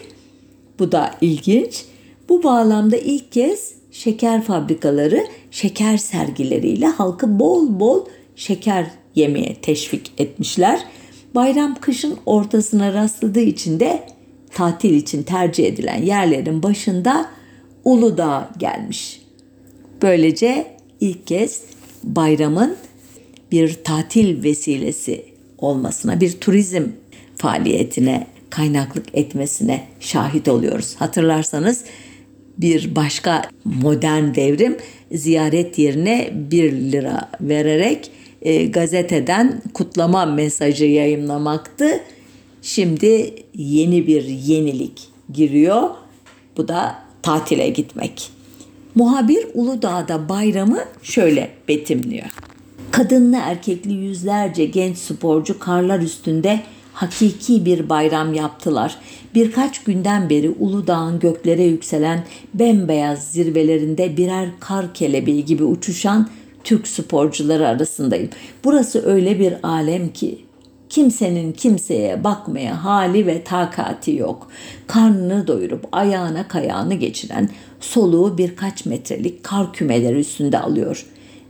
Speaker 1: Bu da ilginç. Bu bağlamda ilk kez şeker fabrikaları şeker sergileriyle halkı bol bol şeker yemeye teşvik etmişler. Bayram kışın ortasına rastladığı için de tatil için tercih edilen yerlerin başında Uludağ gelmiş. Böylece ilk kez bayramın bir tatil vesilesi olmasına, bir turizm faaliyetine kaynaklık etmesine şahit oluyoruz. Hatırlarsanız bir başka modern devrim ziyaret yerine 1 lira vererek e, gazeteden kutlama mesajı yayınlamaktı. Şimdi yeni bir yenilik giriyor. Bu da tatile gitmek. Muhabir Uludağ'da bayramı şöyle betimliyor. Kadınlı erkekli yüzlerce genç sporcu karlar üstünde hakiki bir bayram yaptılar. Birkaç günden beri Uludağ'ın göklere yükselen bembeyaz zirvelerinde birer kar kelebeği gibi uçuşan Türk sporcuları arasındayım. Burası öyle bir alem ki kimsenin kimseye bakmaya hali ve takati yok. Karnını doyurup ayağına kayağını geçiren soluğu birkaç metrelik kar kümeleri üstünde alıyor.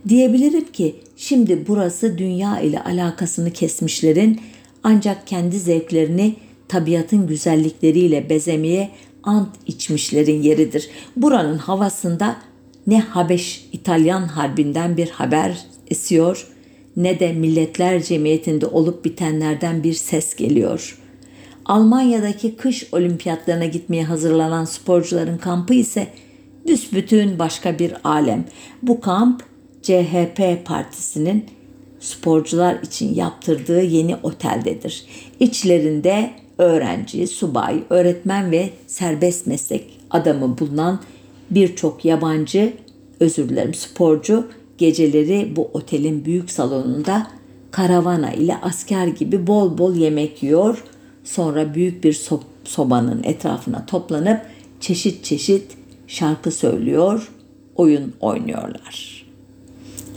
Speaker 1: Diyebilirim ki şimdi burası dünya ile alakasını kesmişlerin ancak kendi zevklerini tabiatın güzellikleriyle bezemeye ant içmişlerin yeridir. Buranın havasında ne Habeş İtalyan harbinden bir haber esiyor ne de Milletler Cemiyeti'nde olup bitenlerden bir ses geliyor. Almanya'daki kış olimpiyatlarına gitmeye hazırlanan sporcuların kampı ise büsbütün başka bir alem. Bu kamp CHP partisinin sporcular için yaptırdığı yeni oteldedir. İçlerinde öğrenci, subay, öğretmen ve serbest meslek adamı bulunan birçok yabancı, özür dilerim sporcu geceleri bu otelin büyük salonunda karavana ile asker gibi bol bol yemek yiyor. Sonra büyük bir so- sobanın etrafına toplanıp çeşit çeşit şarkı söylüyor, oyun oynuyorlar.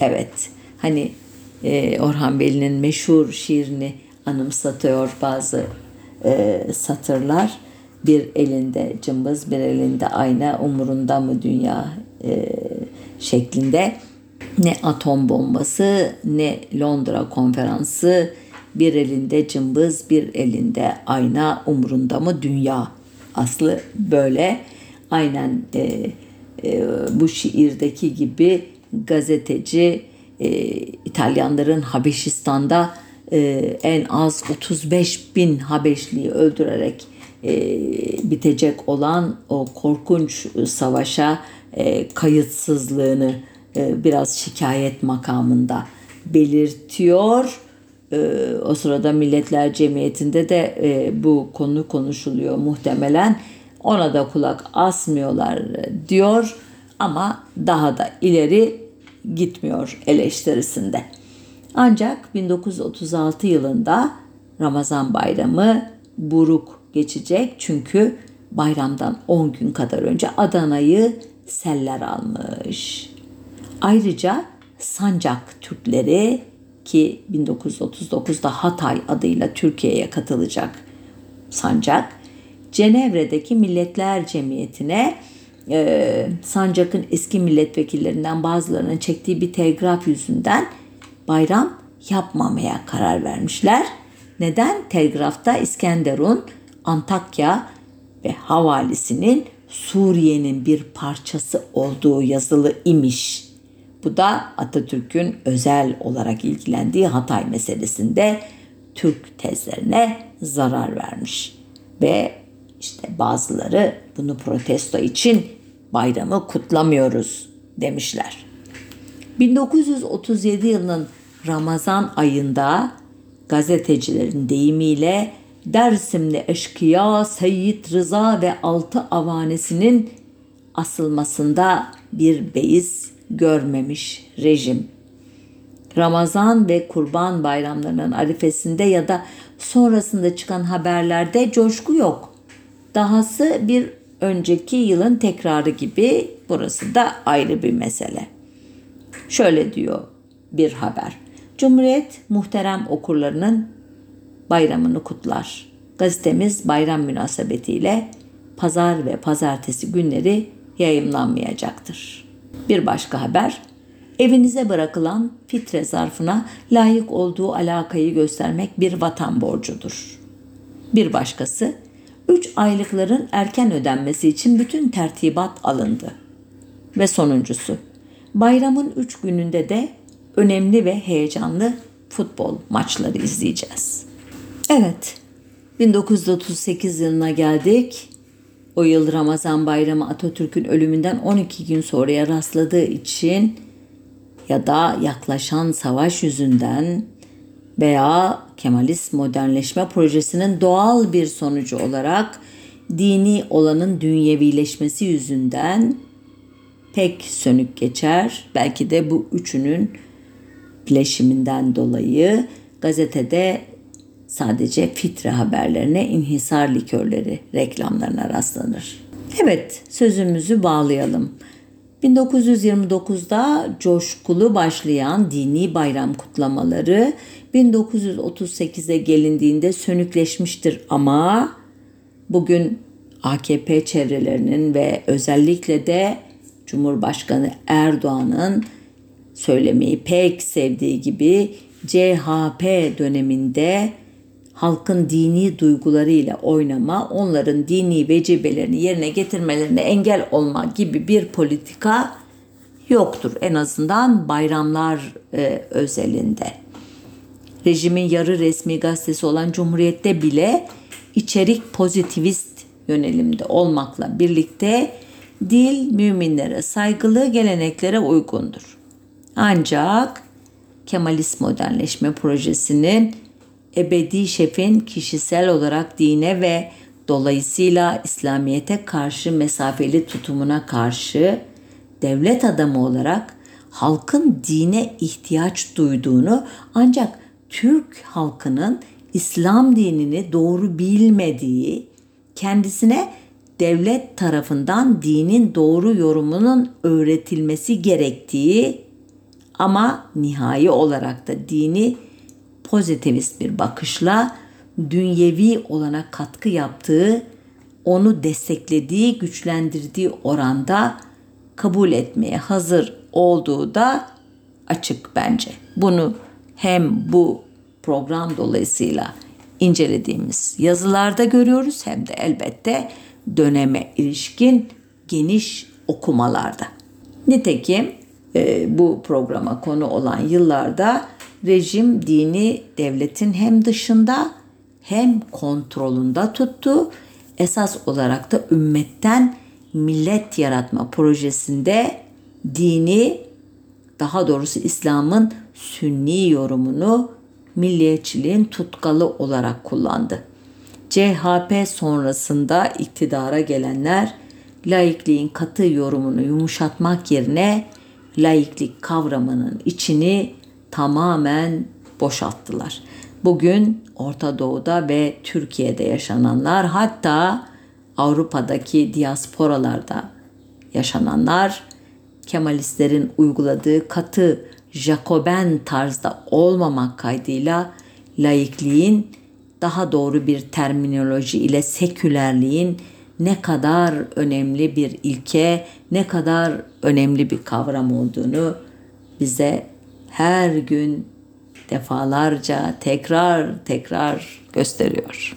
Speaker 1: Evet, hani e, Orhan Veli'nin meşhur şiirini anımsatıyor bazı e, satırlar. Bir elinde cımbız, bir elinde ayna, umurunda mı dünya e, şeklinde. Ne atom bombası, ne Londra konferansı, bir elinde cımbız, bir elinde ayna, umurunda mı dünya? Aslı böyle. Aynen e, e, bu şiirdeki gibi gazeteci e, İtalyanların Habeşistan'da e, en az 35 bin Habeşliyi öldürerek e, bitecek olan o korkunç savaşa e, kayıtsızlığını biraz şikayet makamında belirtiyor. E, o sırada Milletler Cemiyeti'nde de e, bu konu konuşuluyor muhtemelen. Ona da kulak asmıyorlar diyor ama daha da ileri gitmiyor eleştirisinde. Ancak 1936 yılında Ramazan bayramı buruk geçecek çünkü bayramdan 10 gün kadar önce Adana'yı seller almış. Ayrıca Sancak Türkleri ki 1939'da Hatay adıyla Türkiye'ye katılacak sancak Cenevre'deki Milletler Cemiyeti'ne e, Sancak'ın eski milletvekillerinden bazılarının çektiği bir telgraf yüzünden bayram yapmamaya karar vermişler. Neden? Telgrafta İskenderun, Antakya ve havalisinin Suriye'nin bir parçası olduğu yazılı imiş. Bu da Atatürk'ün özel olarak ilgilendiği Hatay meselesinde Türk tezlerine zarar vermiş. Ve işte bazıları bunu protesto için bayramı kutlamıyoruz demişler. 1937 yılının Ramazan ayında gazetecilerin deyimiyle Dersimli eşkıya Seyyid Rıza ve altı avanesinin asılmasında bir beis görmemiş rejim. Ramazan ve Kurban bayramlarının arifesinde ya da sonrasında çıkan haberlerde coşku yok. Dahası bir önceki yılın tekrarı gibi burası da ayrı bir mesele. Şöyle diyor bir haber. Cumhuriyet muhterem okurlarının bayramını kutlar. Gazetemiz bayram münasebetiyle pazar ve pazartesi günleri yayımlanmayacaktır. Bir başka haber, evinize bırakılan fitre zarfına layık olduğu alakayı göstermek bir vatan borcudur. Bir başkası, 3 aylıkların erken ödenmesi için bütün tertibat alındı. Ve sonuncusu, bayramın 3 gününde de önemli ve heyecanlı futbol maçları izleyeceğiz. Evet, 1938 yılına geldik. O yıl Ramazan Bayramı Atatürk'ün ölümünden 12 gün sonraya rastladığı için ya da yaklaşan savaş yüzünden veya Kemalist modernleşme projesinin doğal bir sonucu olarak dini olanın dünyevileşmesi yüzünden pek sönük geçer. Belki de bu üçünün bileşiminden dolayı gazetede sadece fitre haberlerine inhisar likörleri reklamlarına rastlanır. Evet sözümüzü bağlayalım. 1929'da coşkulu başlayan dini bayram kutlamaları 1938'e gelindiğinde sönükleşmiştir ama bugün AKP çevrelerinin ve özellikle de Cumhurbaşkanı Erdoğan'ın söylemeyi pek sevdiği gibi CHP döneminde halkın dini duygularıyla oynama, onların dini vecibelerini yerine getirmelerine engel olma gibi bir politika yoktur. En azından bayramlar e, özelinde. Rejimin yarı resmi gazetesi olan Cumhuriyet'te bile içerik pozitivist yönelimde olmakla birlikte dil müminlere saygılı geleneklere uygundur. Ancak Kemalist modernleşme projesinin ebedi şefin kişisel olarak dine ve dolayısıyla İslamiyete karşı mesafeli tutumuna karşı devlet adamı olarak halkın dine ihtiyaç duyduğunu ancak Türk halkının İslam dinini doğru bilmediği, kendisine devlet tarafından dinin doğru yorumunun öğretilmesi gerektiği ama nihai olarak da dini pozitivist bir bakışla dünyevi olana katkı yaptığı, onu desteklediği, güçlendirdiği oranda kabul etmeye hazır olduğu da açık bence. Bunu hem bu program dolayısıyla incelediğimiz yazılarda görüyoruz hem de elbette döneme ilişkin geniş okumalarda. Nitekim e, bu programa konu olan yıllarda rejim dini devletin hem dışında hem kontrolünde tuttu. Esas olarak da ümmetten millet yaratma projesinde dini daha doğrusu İslam'ın sünni yorumunu milliyetçiliğin tutkalı olarak kullandı. CHP sonrasında iktidara gelenler laikliğin katı yorumunu yumuşatmak yerine laiklik kavramının içini tamamen boşalttılar. Bugün Orta Doğu'da ve Türkiye'de yaşananlar hatta Avrupa'daki diasporalarda yaşananlar Kemalistlerin uyguladığı katı Jacoben tarzda olmamak kaydıyla laikliğin daha doğru bir terminoloji ile sekülerliğin ne kadar önemli bir ilke, ne kadar önemli bir kavram olduğunu bize her gün defalarca tekrar tekrar gösteriyor.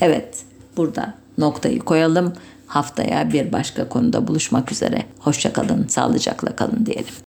Speaker 1: Evet, burada noktayı koyalım. Haftaya bir başka konuda buluşmak üzere. Hoşçakalın, sağlıcakla kalın diyelim.